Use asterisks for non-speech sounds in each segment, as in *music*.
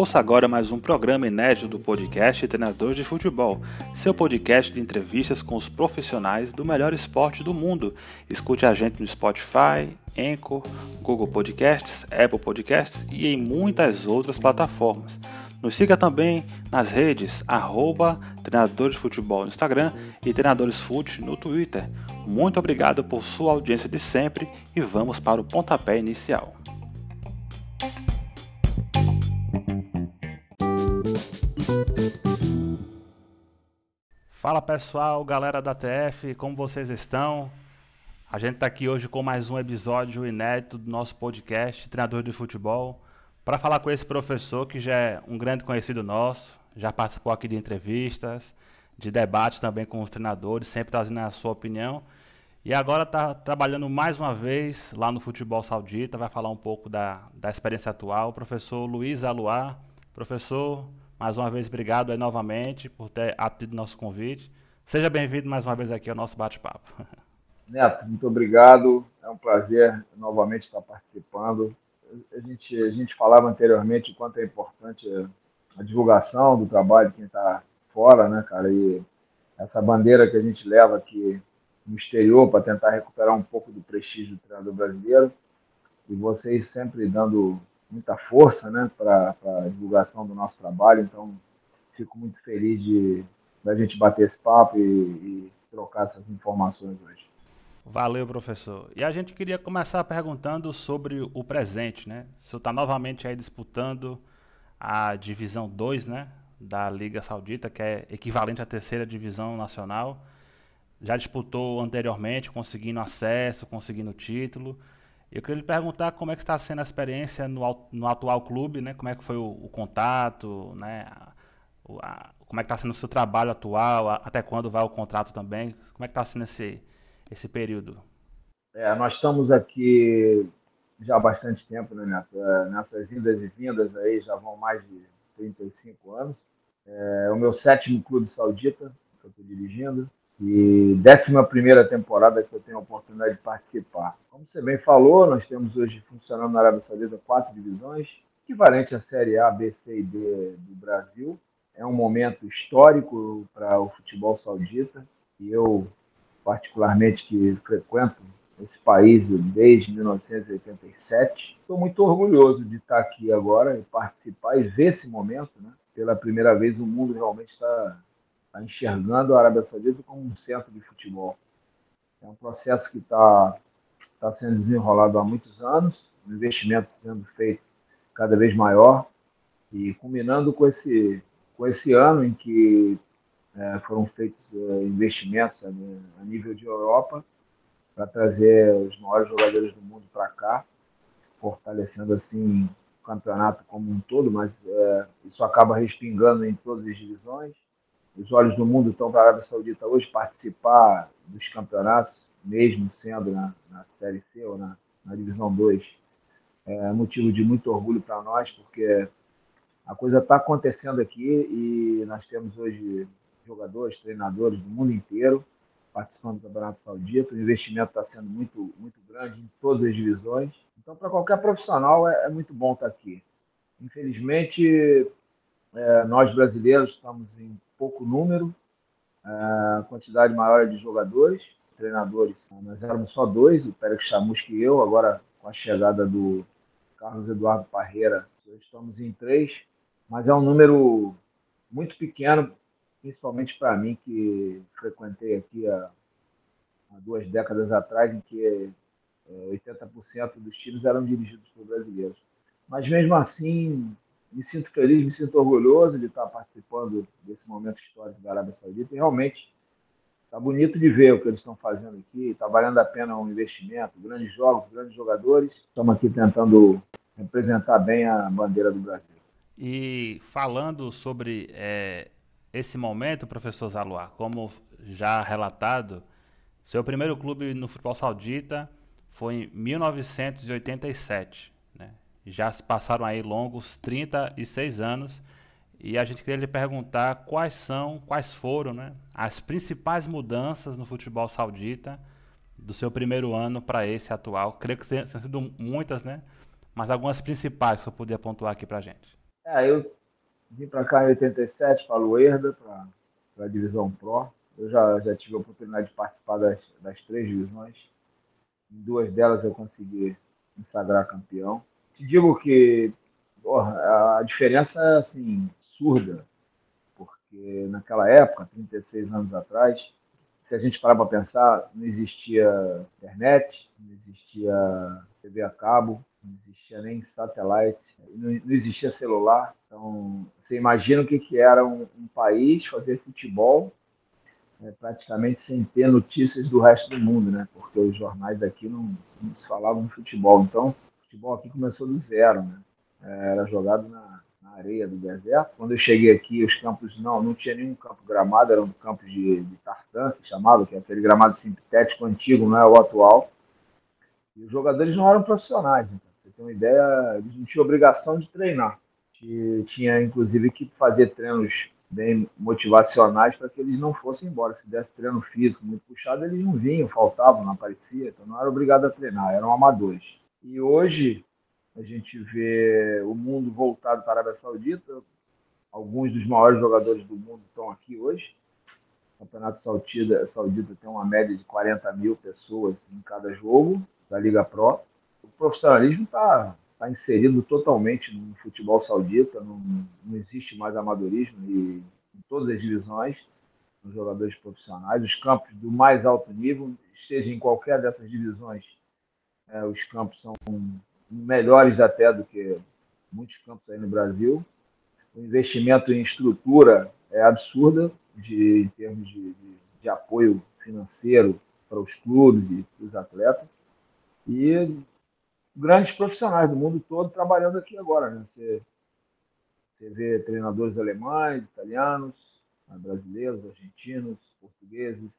Ouça agora mais um programa inédito do podcast Treinadores de Futebol, seu podcast de entrevistas com os profissionais do melhor esporte do mundo. Escute a gente no Spotify, Anchor, Google Podcasts, Apple Podcasts e em muitas outras plataformas. Nos siga também nas redes arroba Treinadores Futebol no Instagram e Treinadores Fute no Twitter. Muito obrigado por sua audiência de sempre e vamos para o pontapé inicial. Fala pessoal, galera da TF, como vocês estão? A gente está aqui hoje com mais um episódio inédito do nosso podcast Treinador de Futebol para falar com esse professor que já é um grande conhecido nosso, já participou aqui de entrevistas, de debates também com os treinadores, sempre trazendo a sua opinião. E agora está trabalhando mais uma vez lá no futebol saudita, vai falar um pouco da, da experiência atual. Professor Luiz Aluar. Professor, mais uma vez, obrigado aí novamente por ter atendido nosso convite. Seja bem-vindo mais uma vez aqui ao nosso bate-papo. *laughs* Neto, muito obrigado. É um prazer novamente estar participando. A gente, a gente falava anteriormente o quanto é importante a divulgação do trabalho de quem está fora, né, cara? E essa bandeira que a gente leva aqui no exterior para tentar recuperar um pouco do prestígio do treinador brasileiro. E vocês sempre dando muita força né, para a divulgação do nosso trabalho. Então, fico muito feliz de da gente bater esse papo e, e trocar essas informações hoje. Valeu, professor. E a gente queria começar perguntando sobre o presente, né? O senhor está novamente aí disputando a divisão 2, né? Da Liga Saudita, que é equivalente à terceira divisão nacional. Já disputou anteriormente, conseguindo acesso, conseguindo título. Eu queria lhe perguntar como é que está sendo a experiência no, no atual clube, né? Como é que foi o, o contato, né? A, como é que está sendo o seu trabalho atual, a, até quando vai o contrato também? Como é que está sendo esse, esse período? É, nós estamos aqui já há bastante tempo, né, Neto? É, nessas indas e vindas aí já vão mais de 35 anos. É o meu sétimo clube saudita que eu estou dirigindo e 11 temporada que eu tenho a oportunidade de participar. Como você bem falou, nós temos hoje funcionando na Arábia Saudita quatro divisões, equivalente à Série A, B, C e D do Brasil. É um momento histórico para o futebol saudita e eu, particularmente, que frequento esse país desde 1987, estou muito orgulhoso de estar aqui agora e participar e ver esse momento. Né? Pela primeira vez, o mundo realmente está está enxergando a Arábia Saudita como um centro de futebol. É um processo que está tá sendo desenrolado há muitos anos, um investimento sendo feito cada vez maior e culminando com esse, com esse ano em que é, foram feitos é, investimentos é, a nível de Europa para trazer os maiores jogadores do mundo para cá, fortalecendo assim o campeonato como um todo, mas é, isso acaba respingando em todas as divisões os olhos do mundo estão para a Arábia Saudita hoje participar dos campeonatos, mesmo sendo na, na Série C ou na, na Divisão 2. É motivo de muito orgulho para nós, porque a coisa está acontecendo aqui e nós temos hoje jogadores, treinadores do mundo inteiro participando do Campeonato Saudita. O investimento está sendo muito, muito grande em todas as divisões. Então, para qualquer profissional, é, é, muito bom estar tá aqui. Infelizmente, é, nós brasileiros estamos em pouco número, a quantidade maior de jogadores, treinadores. Nós éramos só dois, o Pérez Chamusca e eu, agora com a chegada do Carlos Eduardo Parreira, estamos em três, mas é um número muito pequeno, principalmente para mim, que frequentei aqui há, há, duas décadas atrás, em que 80% é, dos times eram dirigidos por brasileiros. Mas mesmo assim, me sinto feliz, me sinto orgulhoso de estar participando desse momento histórico da Arábia Saudita e realmente está bonito de ver o que eles estão fazendo aqui, está valendo a pena um investimento, grandes jogos, grandes jogadores, estamos aqui tentando representar bem a bandeira do Brasil. E falando sobre é, esse momento, professor Zaluar, como já relatado, seu primeiro clube no futebol saudita foi em 1987 já se passaram aí longos 36 anos e a gente queria lhe perguntar quais são, quais foram né, as principais mudanças no futebol saudita do seu primeiro ano para esse atual? Creio que tenham sido muitas, né? Mas algumas principais que você podia pontuar aqui para a gente. É, eu vim para cá em 87 para a Luerda, para a Divisão Pro. Eu já, já tive a oportunidade de participar das, das três divisões. Em duas delas eu consegui me sagrar campeão. Te digo que porra, a diferença é assim, surda, porque naquela época, 36 anos atrás, se a gente parar para pensar, não existia internet, não existia TV a cabo, não existia nem satélite, não, existia celular. Então, você imagina o que, que era um, um país fazer futebol é, praticamente sem ter notícias do resto do mundo, né? Porque os jornais daqui não, não se falavam de futebol. Então, o futebol aqui começou do zero, né? Era jogado na, na areia do deserto. Quando eu cheguei aqui, os campos não, não tinha nenhum campo gramado, eram campos de, de tartan, que chamava, que é aquele gramado sintético antigo, não é o atual. E os jogadores não eram profissionais, então, você tem uma ideia, eles não tinham obrigação de treinar. Tinha, inclusive, que fazer treinos bem motivacionais para que eles não fossem embora. Se desse treino físico muito puxado, eles não vinham, faltavam, não aparecia, então não era obrigado a treinar, eram amadores. E hoje, a gente vê o mundo voltado para a Arábia Saudita. Alguns dos maiores jogadores do mundo estão aqui hoje. O Campeonato Saudita, Saudita tem uma média de 40 mil pessoas em cada jogo da Liga Pro. O profissionalismo está tá inserido totalmente no futebol saudita, não, não existe mais amadorismo e, em todas as divisões, nos jogadores profissionais. Os campos do mais alto nível, seja em qualquer dessas divisões, é, os campos são melhores até do que muitos campos aí no Brasil. O investimento em estrutura é absurda de, em termos de, de, de apoio financeiro para os clubes e para os atletas. E grandes profissionais do mundo todo trabalhando aqui agora. Né? Você, você vê treinadores alemães, italianos, brasileiros, argentinos, portugueses,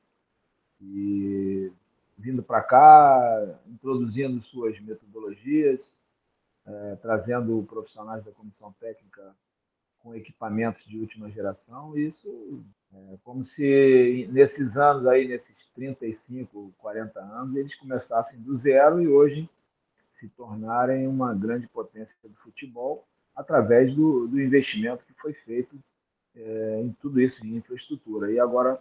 e vindo para cá, introduzindo suas metodologias, é, trazendo profissionais da comissão técnica com equipamentos de última geração. Isso é como se nesses anos aí, nesses 35, 40 anos, eles começassem do zero e hoje se tornarem uma grande potência do futebol através do, do investimento que foi feito é, em tudo isso, em infraestrutura. E agora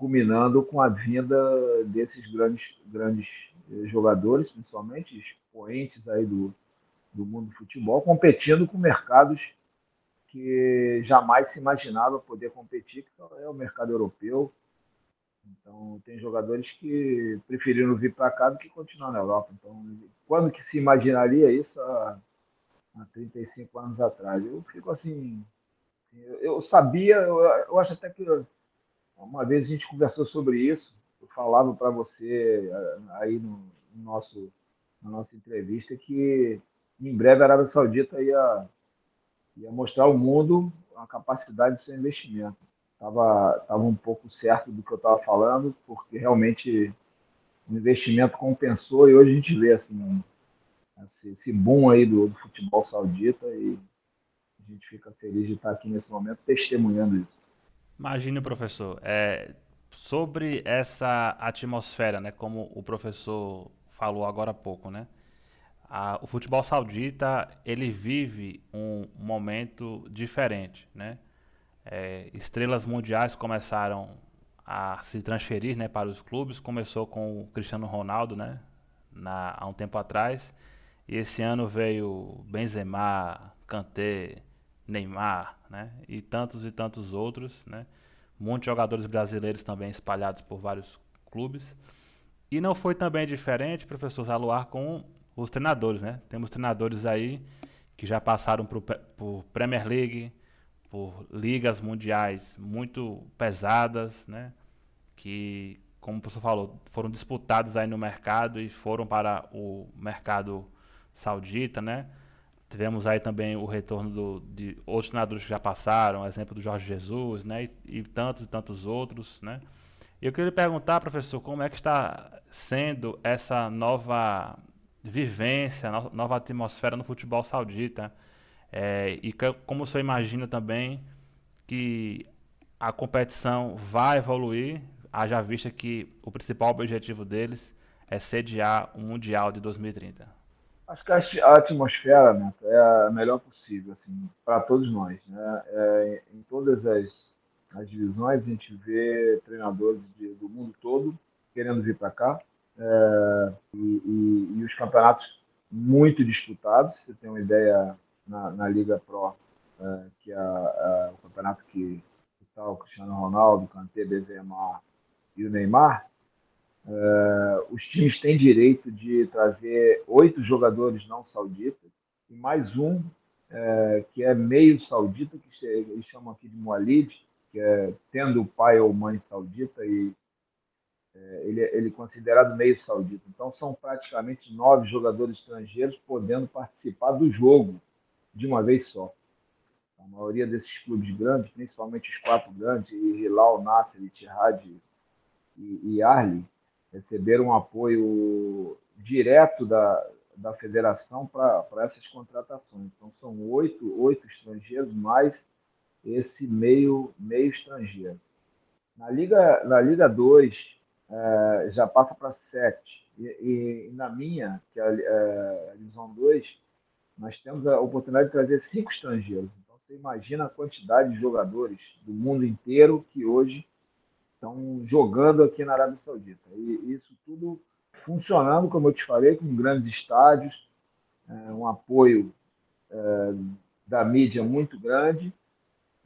culminando com a vinda desses grandes, grandes eh, jogadores, principalmente expoentes aí do, do mundo do futebol, competindo com mercados que jamais se imaginava poder competir, que é o mercado europeu. Então, tem jogadores que preferiram vir para cá do que continuar na Europa. Então, quando que se imaginaria isso há, há 35 anos atrás? Eu fico assim, eu sabia, eu, eu acho até que uma vez a gente conversou sobre isso, eu falava para você eh, aí no, nosso, na nossa entrevista que em breve a Arábia Saudita ia, ia mostrar ao mundo a capacidade do seu investimento. Estava tava um pouco certo do que eu estava falando, porque realmente o investimento compensou e hoje a gente vê assim, esse, boom aí do, do futebol saudita e a gente fica feliz de estar aqui nesse momento testemunhando isso. Imagine, professor, é, sobre essa atmosfera, né, como o professor falou agora há pouco, né? A, o futebol saudita ele vive um momento diferente, né? É, estrelas mundiais começaram a se transferir, né, para os clubes. Começou com o Cristiano Ronaldo, né, na, há um tempo atrás. E esse ano veio Benzema, Kanté, Neymar, né? E tantos e tantos outros, né? Muitos jogadores brasileiros também espalhados por vários clubes. E não foi também diferente, professor Zaluar, com os treinadores, né? Temos treinadores aí que já passaram por, por Premier League, por ligas mundiais muito pesadas, né? Que, como o professor falou, foram disputados aí no mercado e foram para o mercado saudita, né? Tivemos aí também o retorno do, de outros treinadores que já passaram, exemplo do Jorge Jesus, né? E, e, tantos e tantos outros, né? Eu queria lhe perguntar, professor, como é que está sendo essa nova vivência, no, nova atmosfera no futebol saudita? É, e que, como o senhor imagina também que a competição vai evoluir, haja vista que o principal objetivo deles é sediar o Mundial de 2030? Acho que a atmosfera né, é a melhor possível assim, para todos nós. Né? É, em todas as, as, divisões, a gente vê treinadores de, do mundo todo querendo vir para cá. É, e, e, e, os campeonatos muito disputados. Você tem uma ideia na, na Liga Pro, é, que é, é, o campeonato que está o Cristiano Ronaldo, Kanté, Benzema e o Neymar. É, os times têm direito de trazer oito jogadores não sauditas e mais um que é meio saudita, que eles chamam aqui de Mualid, que é tendo pai ou mãe saudita e ele, ele é considerado meio saudita. Então são praticamente nove jogadores estrangeiros podendo participar do jogo de uma vez só. A maioria desses clubes grandes, principalmente os quatro grandes, Hilal, Nasser, Ittihad e, e Arli, receberam um apoio direto da, da federação para essas contratações. Então, são oito, oito estrangeiros, mais esse meio, meio estrangeiro. Na Liga, na Liga 2, é, já passa para sete. E, e, na minha, que é a, é, a Divisão 2, nós temos a oportunidade de trazer cinco estrangeiros. Então, você imagina a quantidade de jogadores do mundo inteiro que hoje estão jogando aqui na Arábia Saudita. E isso tudo funcionando, como eu te falei, com grandes estádios, é, um apoio é, da mídia muito grande.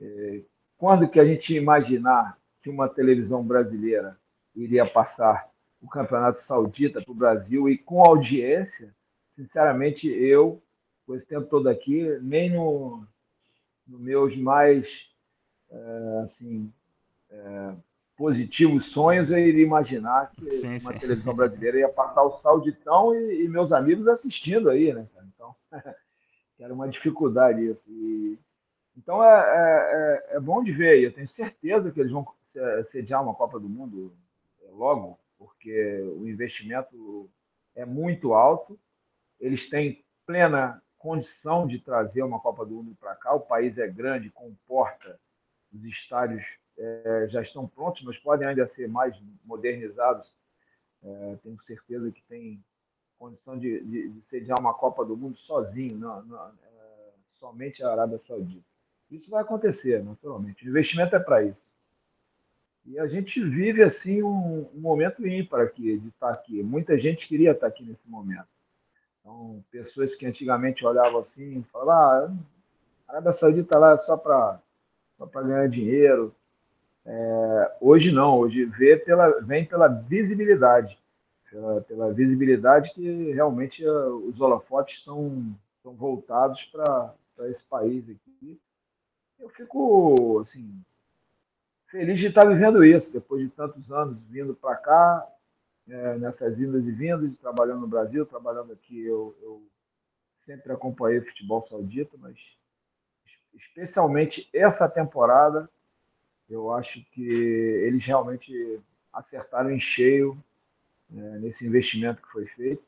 É, quando que a gente imaginar que uma televisão brasileira iria passar o Campeonato Saudita para o Brasil e com audiência, sinceramente, eu, com esse tempo todo aqui, nem no, no meus mais assim, positivos sonhos, eu iria imaginar que sim, uma sim. televisão brasileira ia passar o Sauditão e, e, meus amigos assistindo aí, né? Então, *laughs* era uma dificuldade isso. E, então, é, é, é, é, bom de ver. Eu tenho certeza que eles vão sediar uma Copa do Mundo é, logo, porque o investimento é muito alto. Eles têm plena condição de trazer uma Copa do Mundo para cá. O país é grande, comporta os estádios é, já estão prontos, mas podem ainda ser mais modernizados. É, tenho certeza que tem condição de, de, de, sediar uma Copa do Mundo sozinho, não, não, é, somente a Arábia Saudita. Isso vai acontecer, naturalmente. O investimento é para isso. E a gente vive assim um, um, momento ímpar aqui, de estar aqui. Muita gente queria estar aqui nesse momento. Então, pessoas que antigamente olhavam assim, falavam, ah, a Arábia Saudita lá é só para ganhar dinheiro, é, hoje não, hoje vê pela, vem pela visibilidade, pela, pela visibilidade que realmente uh, os holofotes estão, estão voltados para esse país aqui. Eu fico assim, feliz de estar vivendo isso, depois de tantos anos vindo para cá, é, nessas indas e vindas, trabalhando no Brasil, trabalhando aqui. Eu, eu sempre acompanhei o futebol saudita, mas especialmente essa temporada eu acho que eles realmente acertaram em cheio né, nesse investimento que foi feito.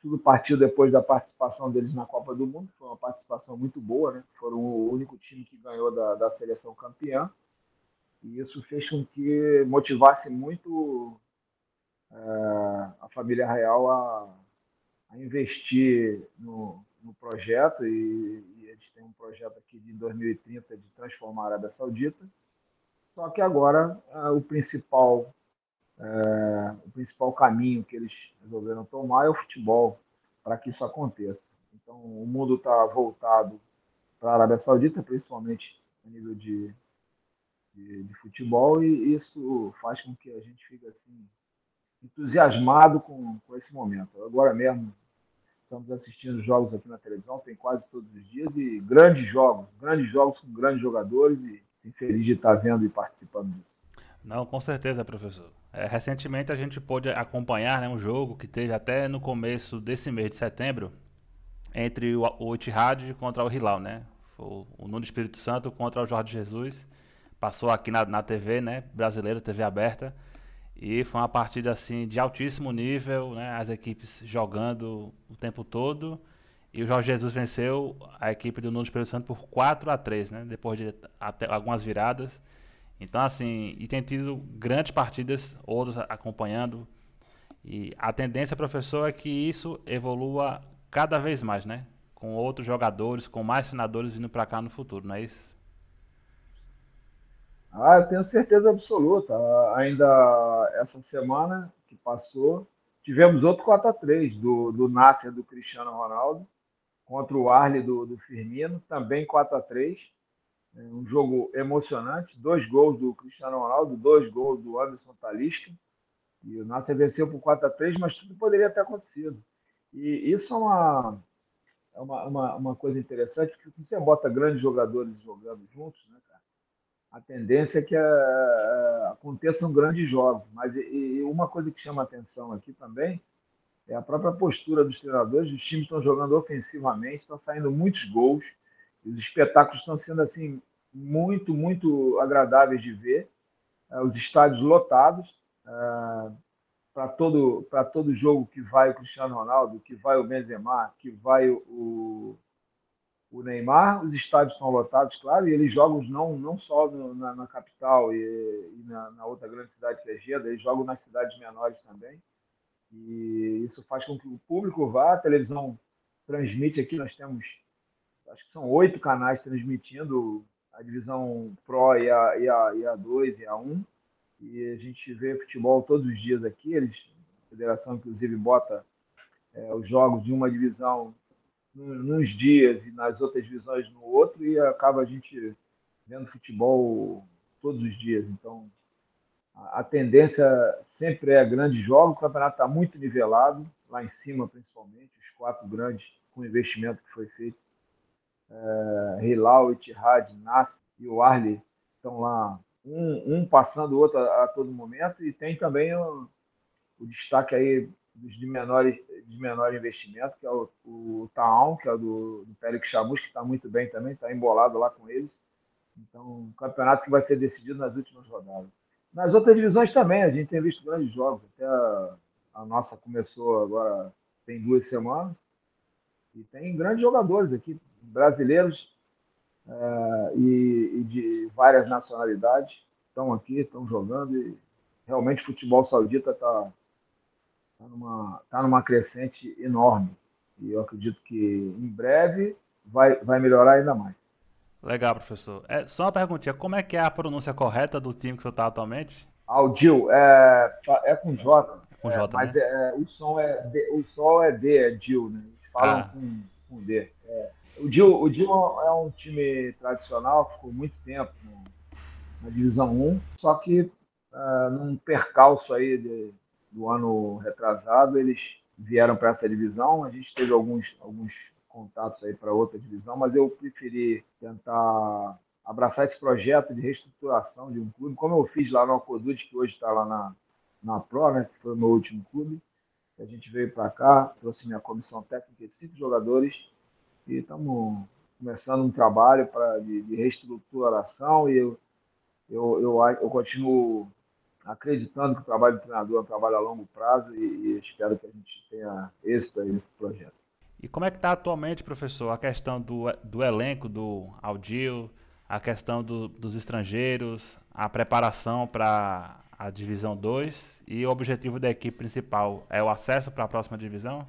Tudo partiu depois da participação deles na Copa do Mundo, foi uma participação muito boa, né? foram o único time que ganhou da, da seleção campeã, e isso fez com que motivasse muito é, a família real a, a investir no, no projeto, e, e eles têm um projeto aqui de 2030 de transformar a Arábia Saudita só que agora o principal é, o principal caminho que eles resolveram tomar é o futebol para que isso aconteça. Então o mundo está voltado para a Arábia Saudita, principalmente a nível de, de, de, futebol, e isso faz com que a gente fique assim entusiasmado com, com esse momento. Agora mesmo estamos assistindo jogos aqui na televisão, tem quase todos os dias, e grandes jogos, grandes jogos com grandes jogadores, e feliz de estar vendo e participando disso. Não, com certeza, professor. É, recentemente a gente pôde acompanhar né, um jogo que teve até no começo desse mês de setembro entre o, o Itihad contra o Hilal, né? O, o Nuno Espírito Santo contra o Jorge Jesus. Passou aqui na, na TV, né? Brasileira, TV aberta. E foi uma partida assim de altíssimo nível, né? As equipes jogando o tempo todo. E o Jorge Jesus venceu a equipe do Nuno Espírito Santo por 4 a 3 né? Depois de algumas viradas. Então, assim, e tem tido grandes partidas, outros acompanhando. E a tendência, professor, é que isso evolua cada vez mais, né? Com outros jogadores, com mais treinadores vindo para cá no futuro, não é isso? Ah, eu tenho certeza absoluta. Ainda essa semana que passou, tivemos outro 4x3 do, do Nasser do Cristiano Ronaldo contra o Arley do, do Firmino, também 4x3. É um jogo emocionante. Dois gols do Cristiano Ronaldo, dois gols do Anderson Talisca. E o Nasser venceu por 4x3, mas tudo poderia ter acontecido. E isso é uma, é uma, uma, uma coisa interessante, porque você bota grandes jogadores jogando juntos, né? A tendência é que uh, aconteçam grandes jogos. Mas e, e uma coisa que chama atenção aqui também é a própria postura dos treinadores. Os times estão jogando ofensivamente, estão saindo muitos gols. Os espetáculos estão sendo assim muito, muito agradáveis de ver. Uh, os estádios lotados. Para todo para todo jogo que vai o Cristiano Ronaldo, que vai o Benzema, que vai o, o Neymar, os estádios estão lotados, claro, e eles jogam não não só no, na, na, capital e, e na, na, outra grande cidade que é Jeddah, eles jogam nas cidades menores também. E isso faz com que o público vá, a televisão transmite aqui, nós temos acho que são oito canais transmitindo a divisão Pro e a, e a, e a 2 e a 1 e a gente vê futebol todos os dias aqui. Eles, a federação, inclusive, bota é, os jogos de uma divisão nos dias e nas outras divisões no outro, e acaba a gente vendo futebol todos os dias. Então, a, tendência sempre é grande jogo. O campeonato está muito nivelado, lá em cima, principalmente, os quatro grandes com o investimento que foi feito. É, Hilal, Etihad, e o Arley estão lá um, um passando o outro a, a, todo momento, e tem também o, o destaque aí dos de menores de menor investimento, que é o, o Taon, que é do, do Pérez Chamus, que está muito bem também, está embolado lá com eles. Então, um campeonato que vai ser decidido nas últimas rodadas. Nas outras divisões também, a gente tem visto grandes jogos. Até a, a nossa começou agora, tem duas semanas. E tem grandes jogadores aqui, brasileiros é, e, e, de várias nacionalidades estão aqui, estão jogando e realmente o futebol saudita está tá numa, tá numa crescente enorme. E eu acredito que em breve vai, vai melhorar ainda mais. Legal, professor. É, só uma perguntinha, como é que é a pronúncia correta do time que você está atualmente? Aldil, é, é com J. É com J, é, mas né? é, o som é D, o som é D, é Dil, né? Eles falam ah. com, com D. É. O Dil, o Dil é um time tradicional, ficou muito tempo na, na Divisão 1, só que uh, num percalço aí de, do ano retrasado, eles vieram para essa divisão. A gente teve alguns, alguns contatos aí para outra divisão, mas eu preferi tentar abraçar esse projeto de reestruturação de um clube, como eu fiz lá no Alcodute, que hoje está lá na, na Pro, né, que foi o meu último clube. A gente veio para cá, trouxe minha comissão técnica e cinco jogadores e estamos começando um trabalho para de, de, reestruturação e eu, eu, eu, eu, continuo acreditando que o trabalho do treinador é um trabalho a longo prazo e, e espero que a gente tenha êxito nesse projeto. E como é que está atualmente, professor, a questão do, do elenco do Audil, a questão do, dos estrangeiros, a preparação para a divisão 2 e o objetivo da equipe principal é o acesso para a próxima divisão?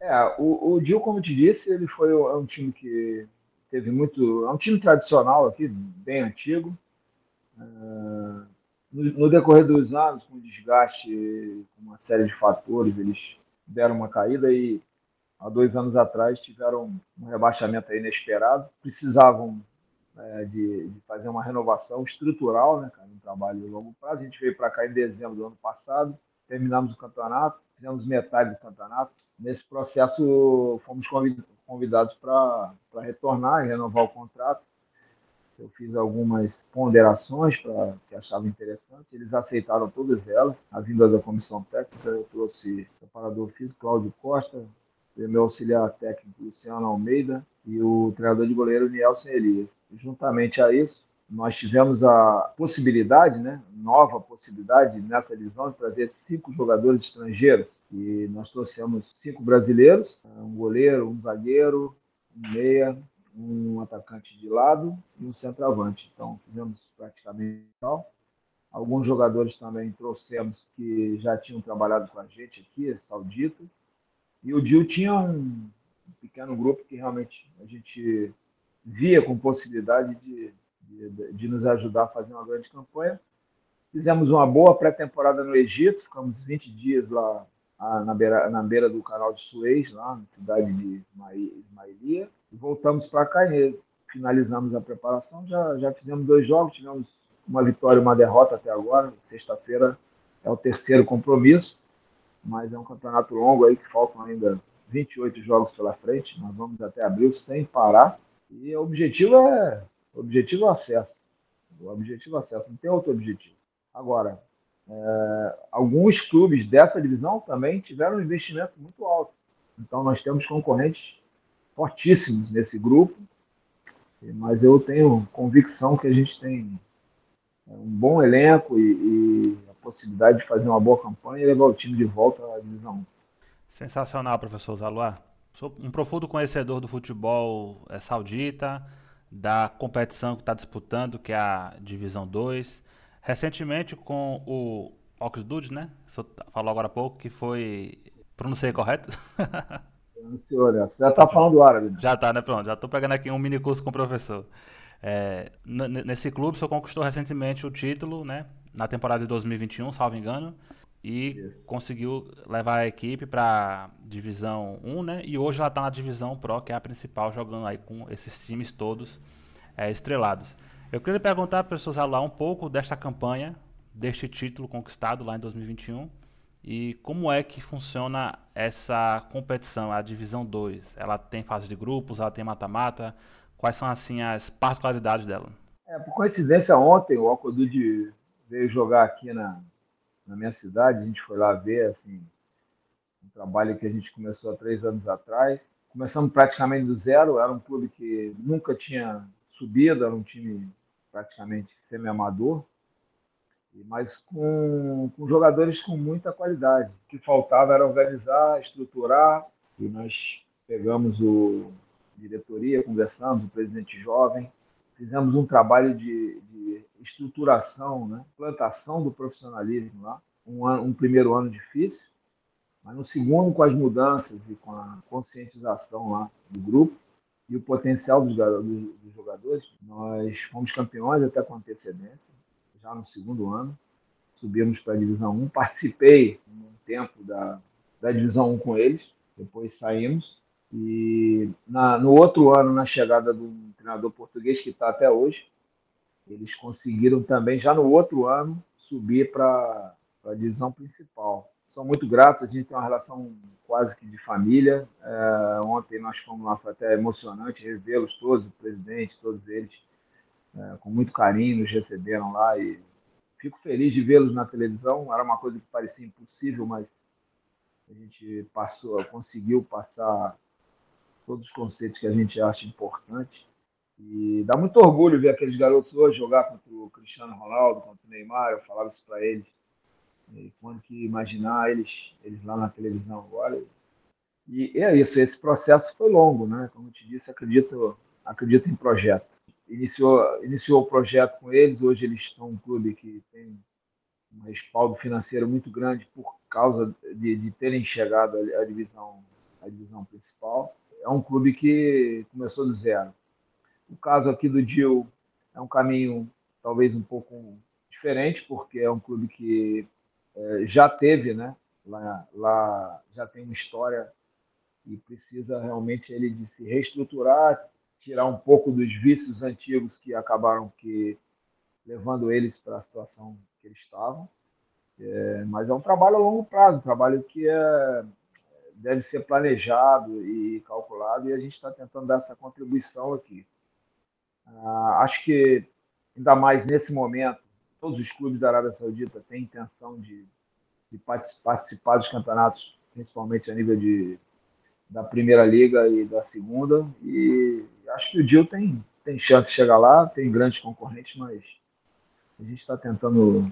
É, o, o Dil, como te disse, ele foi é um time que teve muito. É um time tradicional aqui, bem antigo. Uh, no, decorrer dos anos, com desgaste, com uma série de fatores, eles deram uma caída e há dois anos atrás tiveram um rebaixamento inesperado. Precisavam é, de, de, fazer uma renovação estrutural, né, cara, um trabalho de longo prazo. A gente veio para cá em dezembro do ano passado, terminamos o campeonato, fizemos metade do campeonato Nesse processo, fomos convidados para retornar e renovar o contrato. Eu fiz algumas ponderações para que achavam interessante. Eles aceitaram todas elas. A vinda da comissão técnica, eu trouxe o preparador físico Cláudio Costa, meu auxiliar técnico Luciano Almeida e o treinador de goleiro Nielsen Elias. Juntamente a isso, nós tivemos a possibilidade, né, nova possibilidade nessa divisão de trazer cinco jogadores estrangeiros e nós trouxemos cinco brasileiros, um goleiro, um zagueiro, um meia, um atacante de lado e um centroavante. Então fizemos praticamente tal. Alguns jogadores também trouxemos que já tinham trabalhado com a gente aqui, sauditas. E o Dil tinha um pequeno grupo que realmente a gente via com possibilidade de, de, de nos ajudar a fazer uma grande campanha. Fizemos uma boa pré-temporada no Egito, ficamos 20 dias lá na beira, na beira do canal de Suez, lá na cidade de Ismailia, voltamos para e finalizamos a preparação. Já, já fizemos dois jogos, tivemos uma vitória e uma derrota até agora. Sexta-feira é o terceiro compromisso, mas é um campeonato longo aí que faltam ainda 28 jogos pela frente. Nós vamos até abril sem parar. E o objetivo é o objetivo é acesso. O objetivo é o acesso, não tem outro objetivo. Agora, é, alguns clubes dessa divisão também tiveram um investimento muito alto. Então nós temos concorrentes fortíssimos nesse grupo, mas eu tenho convicção que a gente tem um bom elenco e, e, a possibilidade de fazer uma boa campanha e levar o time de volta à divisão 1. Sensacional, professor Zaluar. Sou um profundo conhecedor do futebol é, saudita, da competição que está disputando, que é a Divisão 2. Recentemente com o Oxdude, né? Você falou agora há pouco que foi. Pronunciei correto? *laughs* Senhor, você já está falando árabe. Né? Já está, né? Pronto, já estou pegando aqui um mini curso com o professor. É, nesse clube, o senhor conquistou recentemente o título, né? Na temporada de 2021, salvo engano. E Isso. conseguiu levar a equipe para divisão 1, né? E hoje ela está na divisão Pro, que é a principal, jogando aí com esses times todos é, estrelados. Eu queria perguntar para o professor Zalá um pouco desta campanha, deste título conquistado lá em 2021 e como é que funciona essa competição, a divisão 2? Ela tem fase de grupos, ela tem mata-mata? Quais são assim as particularidades dela? É, por coincidência, ontem o Alcodude veio jogar aqui na, na minha cidade, a gente foi lá ver assim, um trabalho que a gente começou há três anos atrás. Começamos praticamente do zero, era um clube que nunca tinha subido, era um time praticamente semi-amador, mas com, com jogadores com muita qualidade. O que faltava era organizar, estruturar, e nós pegamos o diretoria, conversamos, o presidente jovem, fizemos um trabalho de, de estruturação, né? plantação do profissionalismo lá. Um, ano, um primeiro ano difícil, mas no segundo, com as mudanças e com a conscientização lá do grupo e o potencial dos, dos jogadores, nós fomos campeões até com antecedência, já no segundo ano. Subimos para a Divisão 1. Participei um tempo da, da Divisão 1 com eles, depois saímos e na, no outro ano, na chegada do treinador português, que está até hoje, eles conseguiram também, já no outro ano, subir para a divisão principal. São muito gratos, a gente tem uma relação quase que de família. É, ontem nós fomos lá, foi até emocionante revê-los todos, o presidente, todos eles, é, com muito carinho, nos receberam lá e fico feliz de vê-los na televisão. Era uma coisa que parecia impossível, mas a gente passou, conseguiu passar todos os conceitos que a gente acha importantes. E dá muito orgulho ver aqueles garotos hoje jogar contra o Cristiano Ronaldo, contra o Neymar. Eu falava isso para eles. E quando que imaginar eles, eles lá na televisão agora. E é isso, esse processo foi longo, né? Como eu te disse, acredito, acredito em projeto. Iniciou, iniciou o projeto com eles, hoje eles são um clube que tem um respaldo financeiro muito grande por causa de, de terem chegado à divisão, à divisão principal é um clube que começou do zero. O caso aqui do Dil é um caminho talvez um pouco diferente, porque é um clube que é, já teve, né? Lá, lá já tem uma história e precisa realmente ele de se reestruturar, tirar um pouco dos vícios antigos que acabaram que levando eles para a situação que eles estavam. É, mas é um trabalho a longo prazo, um trabalho que é, deve ser planejado e calculado, e a gente está tentando dar essa contribuição aqui. Ah, acho que, ainda mais nesse momento, todos os clubes da Arábia Saudita têm intenção de, de participar dos campeonatos, principalmente a nível de, da Primeira Liga e da Segunda, e acho que o Dil tem, tem chance de chegar lá, tem grandes concorrentes, mas a gente está tentando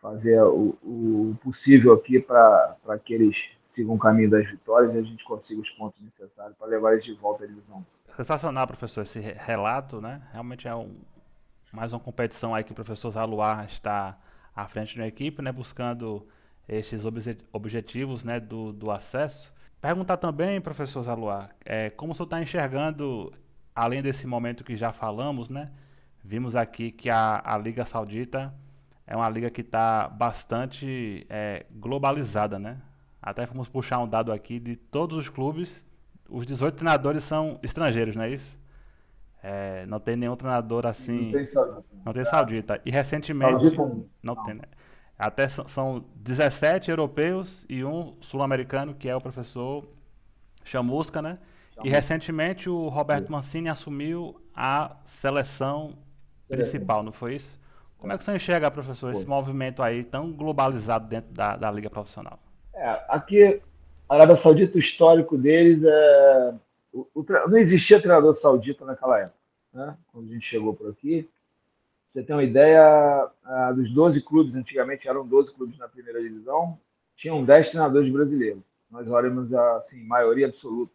fazer o, o possível aqui para que eles sigam o caminho das vitórias e a gente consiga os pontos necessários para levar eles de volta à divisão. Sensacional, professor, esse relato, né? Realmente é um, mais uma competição aí que o professor Zaluar está à frente da equipe, né, buscando esses objetivos né, do, do acesso. Perguntar também, professor Zaluar, é, como o senhor está enxergando, além desse momento que já falamos, né, vimos aqui que a, a Liga Saudita é uma liga que está bastante é, globalizada, né? Até fomos puxar um dado aqui de todos os clubes, os 18 treinadores são estrangeiros, não é isso? É, não tem nenhum treinador assim. Não tem saudita. Não tem saudita. E recentemente. Saudita, não, não tem, né? Até são 17 europeus e um sul-americano, que é o professor Chamusca, né? Chamusca. E recentemente o Roberto Mancini assumiu a seleção principal, não foi isso? Como é que você enxerga, professor, esse movimento aí tão globalizado dentro da, da Liga Profissional? É, aqui, a Arábia Saudita, o histórico deles é. O, o, não existia treinador saudita naquela época, né? quando a gente chegou por aqui. Você tem uma ideia, dos 12 clubes, antigamente eram 12 clubes na primeira divisão, tinham 10 treinadores brasileiros. Nós olhamos assim, maioria absoluta.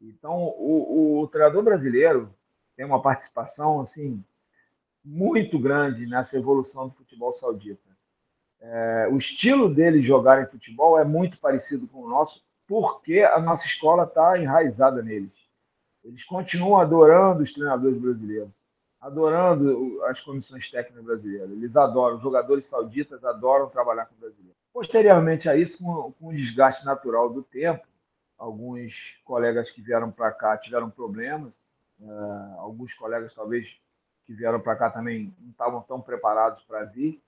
Então, o, o, o treinador brasileiro tem uma participação assim muito grande nessa evolução do futebol saudita. É, o estilo deles jogarem futebol é muito parecido com o nosso, porque a nossa escola está enraizada neles. Eles continuam adorando os treinadores brasileiros adorando as comissões técnicas brasileiras. Eles adoram, os jogadores sauditas adoram trabalhar com brasileiros. Posteriormente a isso, com, com o desgaste natural do tempo, alguns colegas que vieram para cá tiveram problemas, uh, alguns colegas talvez que vieram para cá também não estavam tão preparados para vir,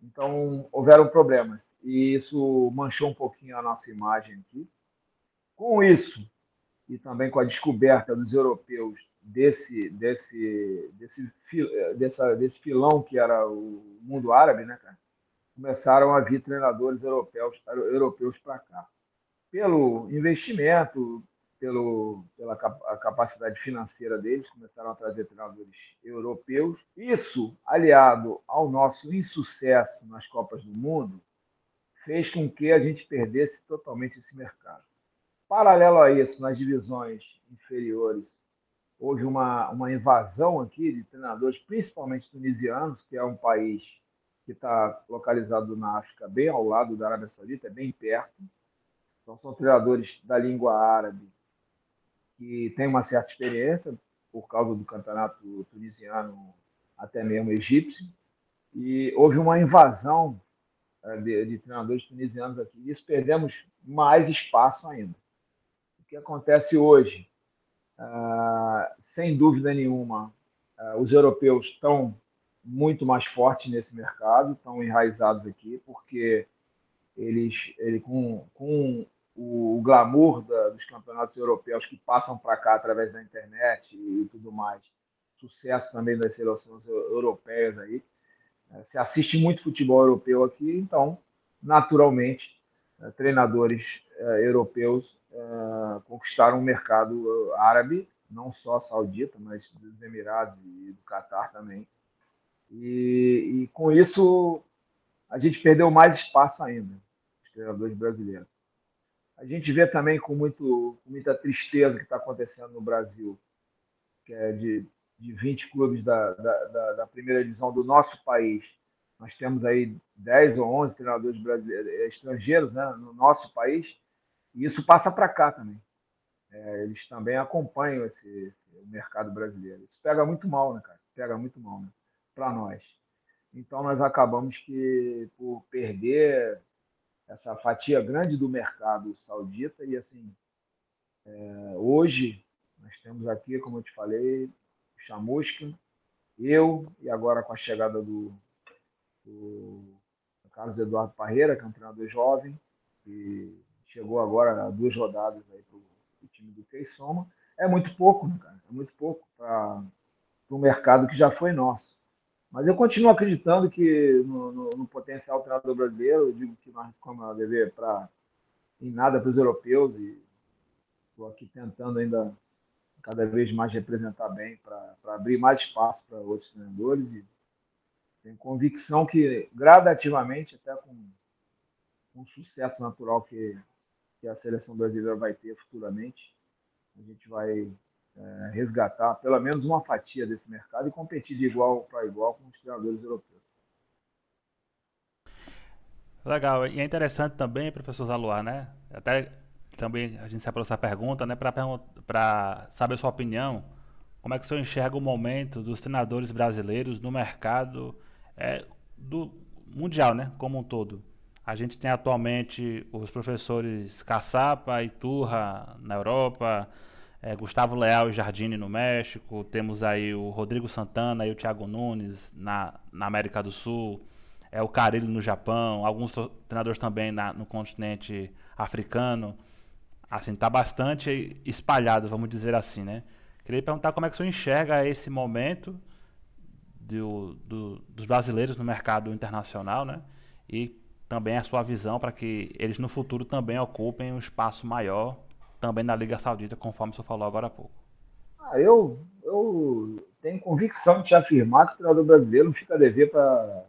então houveram problemas e isso manchou um pouquinho a nossa imagem aqui. Com isso e também com a descoberta dos europeus desse desse desse dessa, desse filão que era o mundo árabe, né, cara? Começaram a vir treinadores europeus europeus para cá. Pelo investimento, pelo pela capacidade financeira deles, começaram a trazer treinadores europeus. Isso, aliado ao nosso insucesso nas Copas do Mundo, fez com que a gente perdesse totalmente esse mercado. Paralelo a isso, nas divisões inferiores, houve uma, uma invasão aqui de treinadores, principalmente tunisianos, que é um país que está localizado na África, bem ao lado da Arábia Saudita, é bem perto. Então, são treinadores da língua árabe que têm uma certa experiência por causa do campeonato tunisiano, até mesmo egípcio. E houve uma invasão eh, de, de treinadores tunisianos aqui. Isso perdemos mais espaço ainda. Que acontece hoje? Ah, sem dúvida nenhuma, ah, os europeus estão muito mais fortes nesse mercado, estão enraizados aqui, porque eles, ele, com, com o glamour da, dos campeonatos europeus que passam para cá através da internet e tudo mais, sucesso também das seleções europeias aí, né, se assiste muito futebol europeu aqui, então, naturalmente, eh, treinadores eh, europeus conquistaram o mercado árabe, não só saudita, mas dos Emirados e do Catar também. E, e, com isso a gente perdeu mais espaço ainda, os treinadores brasileiros. A gente vê também com, muito, com muita tristeza o que está acontecendo no Brasil, que é de, de 20 clubes da, da, da, primeira divisão do nosso país. Nós temos aí 10 ou 11 treinadores brasileiros, estrangeiros né, no nosso país, e isso passa para cá também. É, eles também acompanham esse, esse, mercado brasileiro. Isso pega muito mal, né, cara? Pega muito mal, né? Para nós. Então, nós acabamos que, por perder essa fatia grande do mercado saudita, e assim, é, hoje, nós temos aqui, como eu te falei, o Chamusca, eu, e agora com a chegada do, do Carlos Eduardo Parreira, que é um treinador jovem, e chegou agora duas rodadas aí para o time do Keisoma. É muito pouco, né, cara? É muito pouco para um mercado que já foi nosso. Mas eu continuo acreditando que no, no, no potencial treinador brasileiro, eu digo que nós ficamos a dever para em nada para os europeus e estou aqui tentando ainda cada vez mais representar bem para abrir mais espaço para outros treinadores e tenho convicção que gradativamente, até com, o sucesso natural que que a seleção brasileira vai ter futuramente. A gente vai é, resgatar pelo menos uma fatia desse mercado e competir de igual para igual com os treinadores europeus. Legal. E é interessante também, professor Zaluar, né? Até também a gente se essa pergunta, né? Para saber a sua opinião, como é que o senhor enxerga o momento dos treinadores brasileiros no mercado é, do mundial, né? Como um todo. A gente tem atualmente os professores Caçapa e Turra na Europa, é, Gustavo Leal e Jardine no México, temos aí o Rodrigo Santana e o Thiago Nunes na, na América do Sul, é o Carilho no Japão, alguns treinadores também na, no continente africano. Assim, está bastante espalhado, vamos dizer assim, né? Queria perguntar como é que senhor enxerga esse momento do, do, dos brasileiros no mercado internacional, né? E também a sua visão para que eles no futuro também ocupem um espaço maior também na Liga Saudita, conforme senhor falou agora há pouco. Ah, eu, eu tenho convicção de te afirmar que o treinador brasileiro não fica a dever para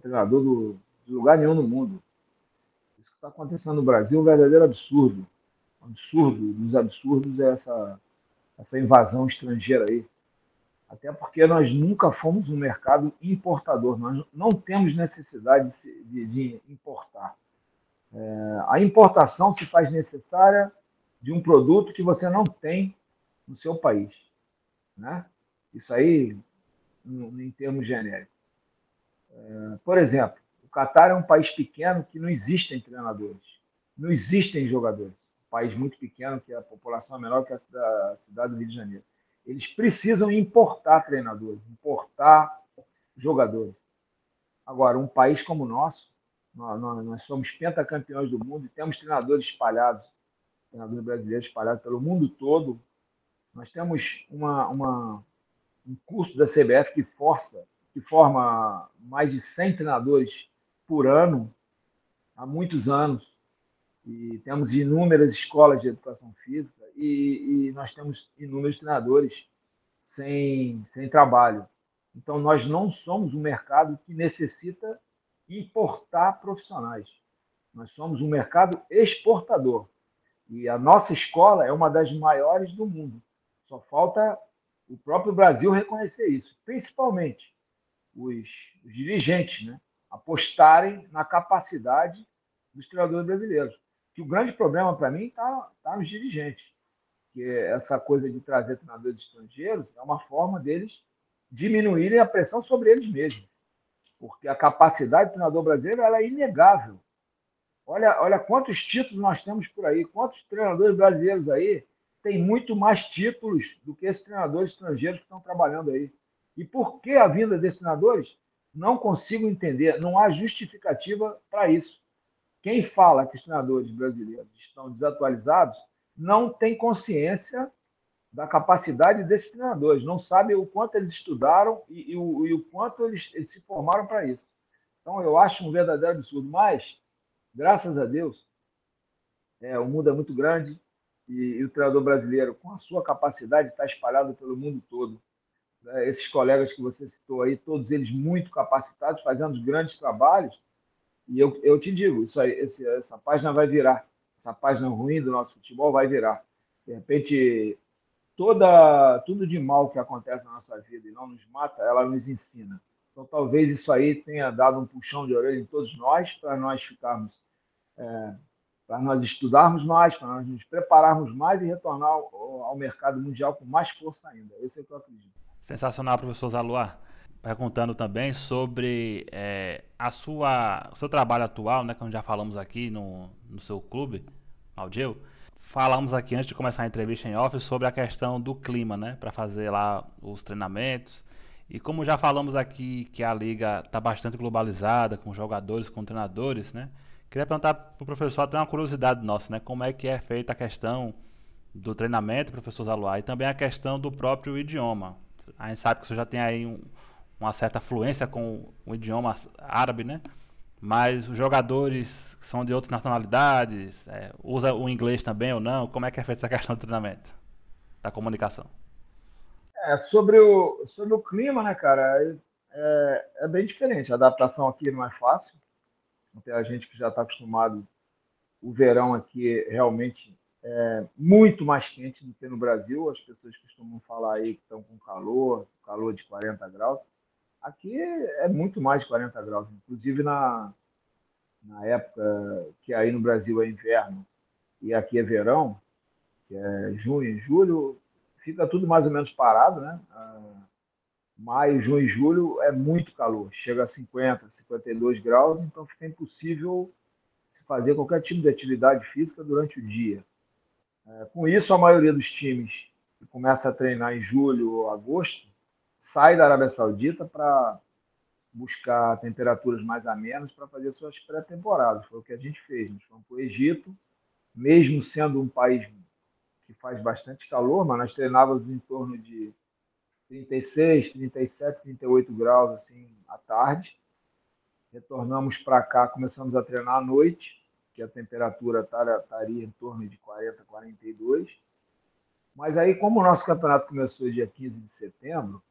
treinador do, de lugar nenhum no mundo. Isso que está acontecendo no Brasil é um verdadeiro absurdo. Um absurdo dos absurdos é essa, essa invasão estrangeira aí. Até porque nós nunca fomos um mercado importador, nós não temos necessidade de, de importar. É, a importação se faz necessária de um produto que você não tem no seu país. Né? Isso aí, em termos genéricos. É, por exemplo, o Catar é um país pequeno que não existem treinadores, não existem jogadores. Um país muito pequeno, que a população é menor que a cidade do Rio de Janeiro. Eles precisam importar treinadores, importar jogadores. Agora, um país como o nosso, nós, somos pentacampeões do mundo e temos treinadores espalhados, treinadores brasileiros espalhados pelo mundo todo. Nós temos uma, uma, um curso da CBF que força, que forma mais de 100 treinadores por ano, há muitos anos. E temos inúmeras escolas de educação física e, e nós temos inúmeros treinadores sem, sem trabalho. Então, nós não somos um mercado que necessita importar profissionais. Nós somos um mercado exportador. E a nossa escola é uma das maiores do mundo. Só falta o próprio Brasil reconhecer isso, principalmente os, os dirigentes, né? apostarem na capacidade dos treinadores brasileiros. Que o grande problema para mim está tá nos dirigentes que essa coisa de trazer treinadores estrangeiros é uma forma deles diminuírem a pressão sobre eles mesmos. Porque a capacidade do treinador brasileiro ela é inegável. Olha, olha quantos títulos nós temos por aí, quantos treinadores brasileiros aí têm muito mais títulos do que esses treinadores estrangeiros que estão trabalhando aí. E por que a vinda desses treinadores? Não consigo entender, não há justificativa para isso. Quem fala que os treinadores brasileiros estão desatualizados não tem consciência da capacidade desses treinadores, não sabe o quanto eles estudaram e, e, o, e o, quanto eles, eles se formaram para isso. Então, eu acho um verdadeiro absurdo. Mas, graças a Deus, é, o mundo é muito grande e, e, o treinador brasileiro, com a sua capacidade, está espalhado pelo mundo todo. É, esses colegas que você citou aí, todos eles muito capacitados, fazendo grandes trabalhos. E eu, eu te digo, isso aí, esse, essa página vai virar essa página ruim do nosso futebol vai virar. De repente, toda, tudo de mal que acontece na nossa vida e não nos mata, ela nos ensina. Então, talvez isso aí tenha dado um puxão de orelha em todos nós, para nós ficarmos, é, para nós estudarmos mais, para nós nos prepararmos mais e retornar ao, ao, mercado mundial com mais força ainda. Esse é o que eu acredito. Sensacional, professor Zaluar. Perguntando também sobre é, a sua, o seu trabalho atual, né, como já falamos aqui no, no seu clube, Aldeu, falamos aqui antes de começar a entrevista em off sobre a questão do clima, né, para fazer lá os treinamentos. E como já falamos aqui que a liga está bastante globalizada, com jogadores, com treinadores, né? Queria perguntar para o professor, até uma curiosidade nossa, né? Como é que é feita a questão do treinamento, professor Zaluá, e também a questão do próprio idioma. A gente sabe que você já tem aí um, uma certa fluência com o idioma árabe, né? Mas os jogadores são de outras nacionalidades, é, usa o inglês também ou não? Como é que é feita essa questão do treinamento, da comunicação? É, sobre, o, sobre o clima, né, cara, é, é, é bem diferente. A adaptação aqui não é fácil. Tem a gente que já está acostumado, o verão aqui realmente é muito mais quente do que no Brasil. As pessoas costumam falar aí que estão com calor, calor de 40 graus. Aqui é muito mais de 40 graus. Inclusive na, na época que aí no Brasil é inverno e aqui é verão, que é junho e julho, fica tudo mais ou menos parado, né? Ah, maio, junho e julho é muito calor, chega a 50, 52 graus, então fica impossível se fazer qualquer tipo de atividade física durante o dia. É, com isso, a maioria dos times que começa a treinar em julho ou agosto sai da Arábia Saudita para buscar temperaturas mais amenas para fazer suas pré-temporadas. Foi o que a gente fez. Nós fomos para o Egito, mesmo sendo um país que faz bastante calor, mas nós treinávamos em torno de 36, 37, 38 graus assim à tarde. Retornamos para cá, começamos a treinar à noite, que a temperatura estaria em torno de 40, 42. Mas aí, como o nosso campeonato começou dia 15 de setembro,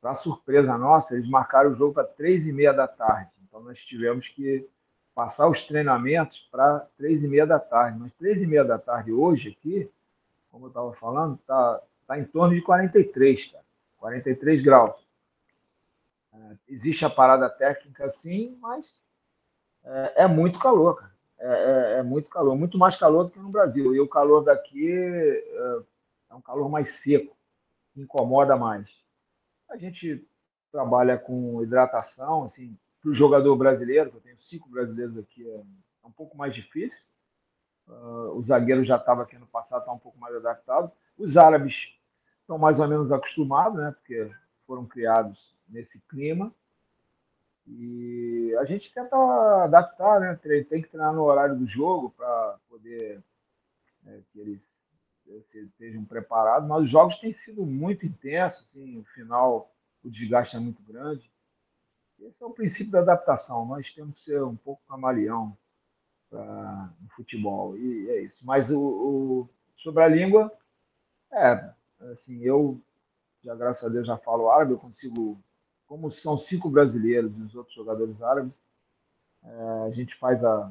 para surpresa nossa, eles marcaram o jogo para três e meia da tarde. Então nós tivemos que passar os treinamentos para três e meia da tarde. Mas três e meia da tarde hoje aqui, como eu estava falando, está tá em torno de 43, cara. 43 graus. É, existe a parada técnica, sim, mas é, é muito calor, cara. É, é, é, muito calor, muito mais calor do que no Brasil. E o calor daqui é, é um calor mais seco, incomoda mais. A gente trabalha com hidratação, assim, para o jogador brasileiro, que eu tenho cinco brasileiros aqui, é, é um pouco mais difícil. Uh, o zagueiro já estava aqui no passado, está um pouco mais adaptado. Os árabes estão mais ou menos acostumados, né? Porque foram criados nesse clima. E a gente tenta adaptar, né? Tem que treinar no horário do jogo para poder né, que eles estejam preparados, mas os jogos têm sido muito intensos, assim, no final o desgaste é muito grande. Esse é o princípio da adaptação. Nós temos que ser um pouco camaleão pra, no futebol, e é isso. Mas o, o, sobre a língua, é, assim, eu, já graças a Deus, já falo árabe, eu consigo, como são cinco brasileiros e os outros jogadores árabes, é, a gente faz a,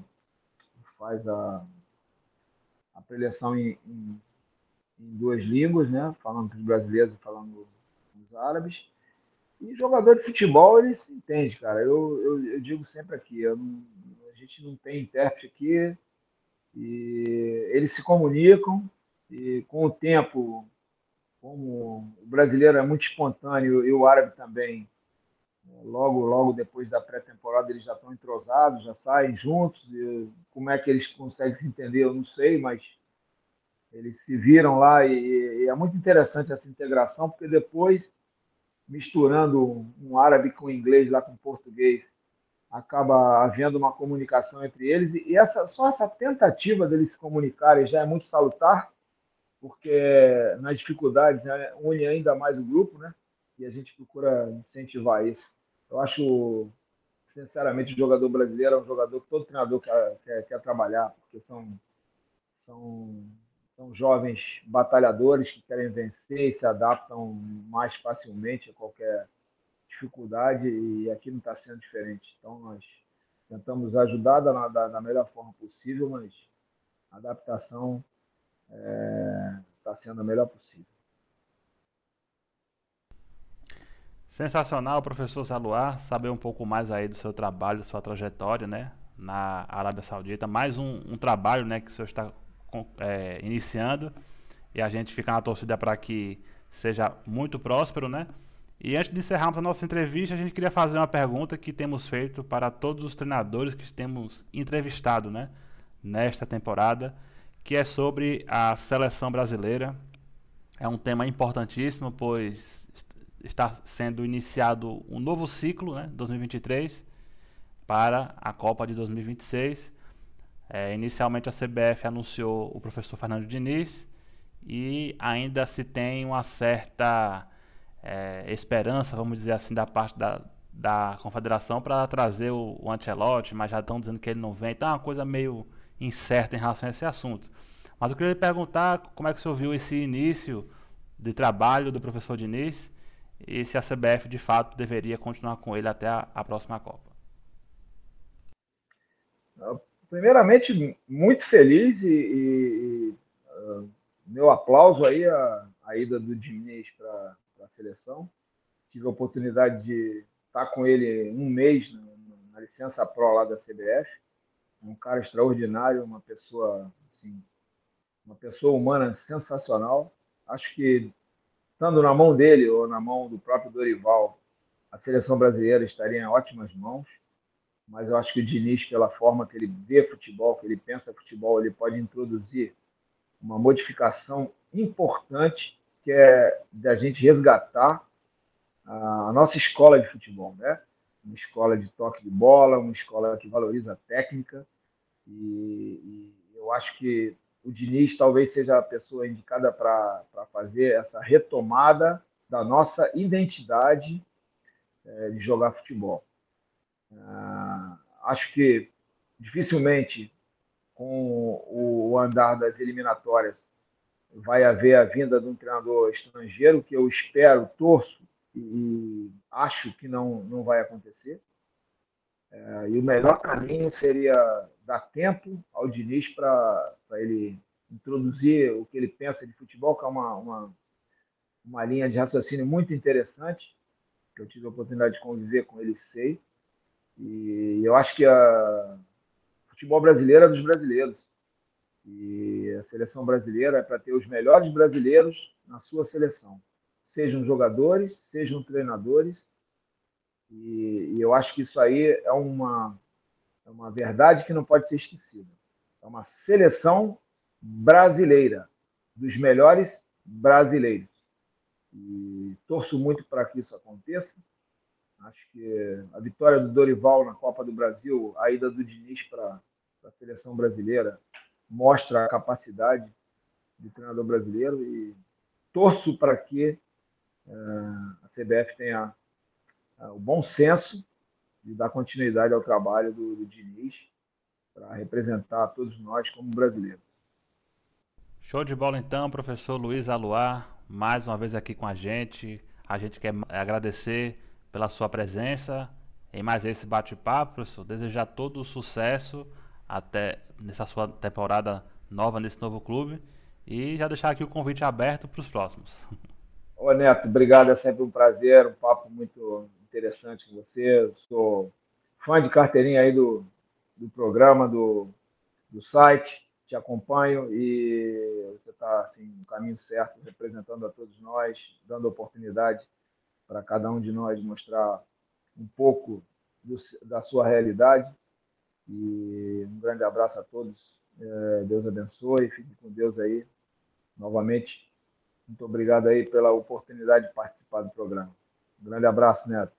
faz a, a preleção em, em em duas línguas, né? Falando com os brasileiros e falando os árabes. E jogador de futebol, ele se entende, cara. Eu, eu, eu digo sempre aqui, não, a gente não tem intérprete aqui, e eles se comunicam, e com o tempo, como o brasileiro é muito espontâneo e o árabe também, logo logo depois da pré-temporada eles já estão entrosados, já saem juntos. como é que eles conseguem se entender, eu não sei, mas eles se viram lá e, e, é muito interessante essa integração, porque depois, misturando um árabe com inglês lá com português, acaba havendo uma comunicação entre eles e essa só essa tentativa deles se comunicarem já é muito salutar, porque nas dificuldades né, une ainda mais o grupo, né? E a gente procura incentivar isso. Eu acho, sinceramente, o jogador brasileiro é um jogador que todo treinador quer, quer, quer trabalhar, porque são, são são jovens batalhadores que querem vencer e se adaptam mais facilmente a qualquer dificuldade e aqui não está sendo diferente. Então nós tentamos ajudar da, da, da melhor forma possível, mas a adaptação está é, tá sendo a melhor possível. Sensacional, professor Saluar, saber um pouco mais aí do seu trabalho, da sua trajetória, né, na Arábia Saudita. Mais um, um trabalho, né, que o senhor está é, iniciando e a gente fica na torcida para que seja muito próspero, né? E antes de encerrarmos a nossa entrevista, a gente queria fazer uma pergunta que temos feito para todos os treinadores que temos entrevistado, né? Nesta temporada, que é sobre a seleção brasileira. É um tema importantíssimo, pois está sendo iniciado um novo ciclo, né? 2023 para a Copa de 2026. É, inicialmente a CBF anunciou o professor Fernando Diniz e ainda se tem uma certa é, esperança, vamos dizer assim, da parte da, da confederação para trazer o, o Ancelotti, mas já estão dizendo que ele não vem. Então é uma coisa meio incerta em relação a esse assunto. Mas eu queria lhe perguntar como é que senhor viu esse início de trabalho do professor Diniz e se a CBF de fato deveria continuar com ele até a, a próxima Copa. Primeiramente, muito feliz e, e uh, meu aplauso aí a, a ida do Diniz para a seleção. Tive a oportunidade de estar com ele um mês na, na licença Pro lá da CBF. um cara extraordinário, uma pessoa, assim, uma pessoa humana sensacional. Acho que, estando na mão dele ou na mão do próprio Dorival, a seleção brasileira estaria em ótimas mãos. Mas eu acho que o Diniz, pela forma que ele vê futebol, que ele pensa futebol, ele pode introduzir uma modificação importante, que é da gente resgatar a nossa escola de futebol, né? Uma escola de toque de bola, uma escola que valoriza a técnica. E, e eu acho que o Diniz talvez seja a pessoa indicada para fazer essa retomada da nossa identidade é, de jogar futebol. Ah, acho que dificilmente com o andar das eliminatórias vai haver a vinda de um treinador estrangeiro, que eu espero, torço e acho que não, não vai acontecer. É, e o melhor caminho seria dar tempo ao Diniz para ele introduzir o que ele pensa de futebol, que é uma, uma, uma linha de raciocínio muito interessante, que eu tive a oportunidade de conviver com ele, sei. E eu acho que a futebol brasileiro é dos brasileiros. E a seleção brasileira é para ter os melhores brasileiros na sua seleção, sejam jogadores, sejam treinadores. E, e eu acho que isso aí é uma, é uma verdade que não pode ser esquecida. É uma seleção brasileira, dos melhores brasileiros. E torço muito para que isso aconteça. Acho que a vitória do Dorival na Copa do Brasil, a ida do Diniz para a seleção brasileira, mostra a capacidade de treinador brasileiro e torço para que uh, a CBF tenha uh, o bom senso de dar continuidade ao trabalho do, do Diniz para representar todos nós como brasileiros. Show de bola então, professor Luiz Aluar, mais uma vez aqui com a gente. A gente quer agradecer pela sua presença em mais esse bate-papo, professor. Desejar todo o sucesso até nessa sua temporada nova nesse novo clube e já deixar aqui o convite aberto para os próximos. *laughs* Ô Neto, obrigado, é sempre um prazer, um papo muito interessante com você. Sou fã de carteirinha aí do, do programa, do, do site, te acompanho e você está assim, no caminho certo, representando a todos nós, dando oportunidade para cada um de nós mostrar um pouco do, da sua realidade. E um grande abraço a todos. É, Deus abençoe. Fique com Deus aí. Novamente, muito obrigado aí pela oportunidade de participar do programa. Um grande abraço, Neto.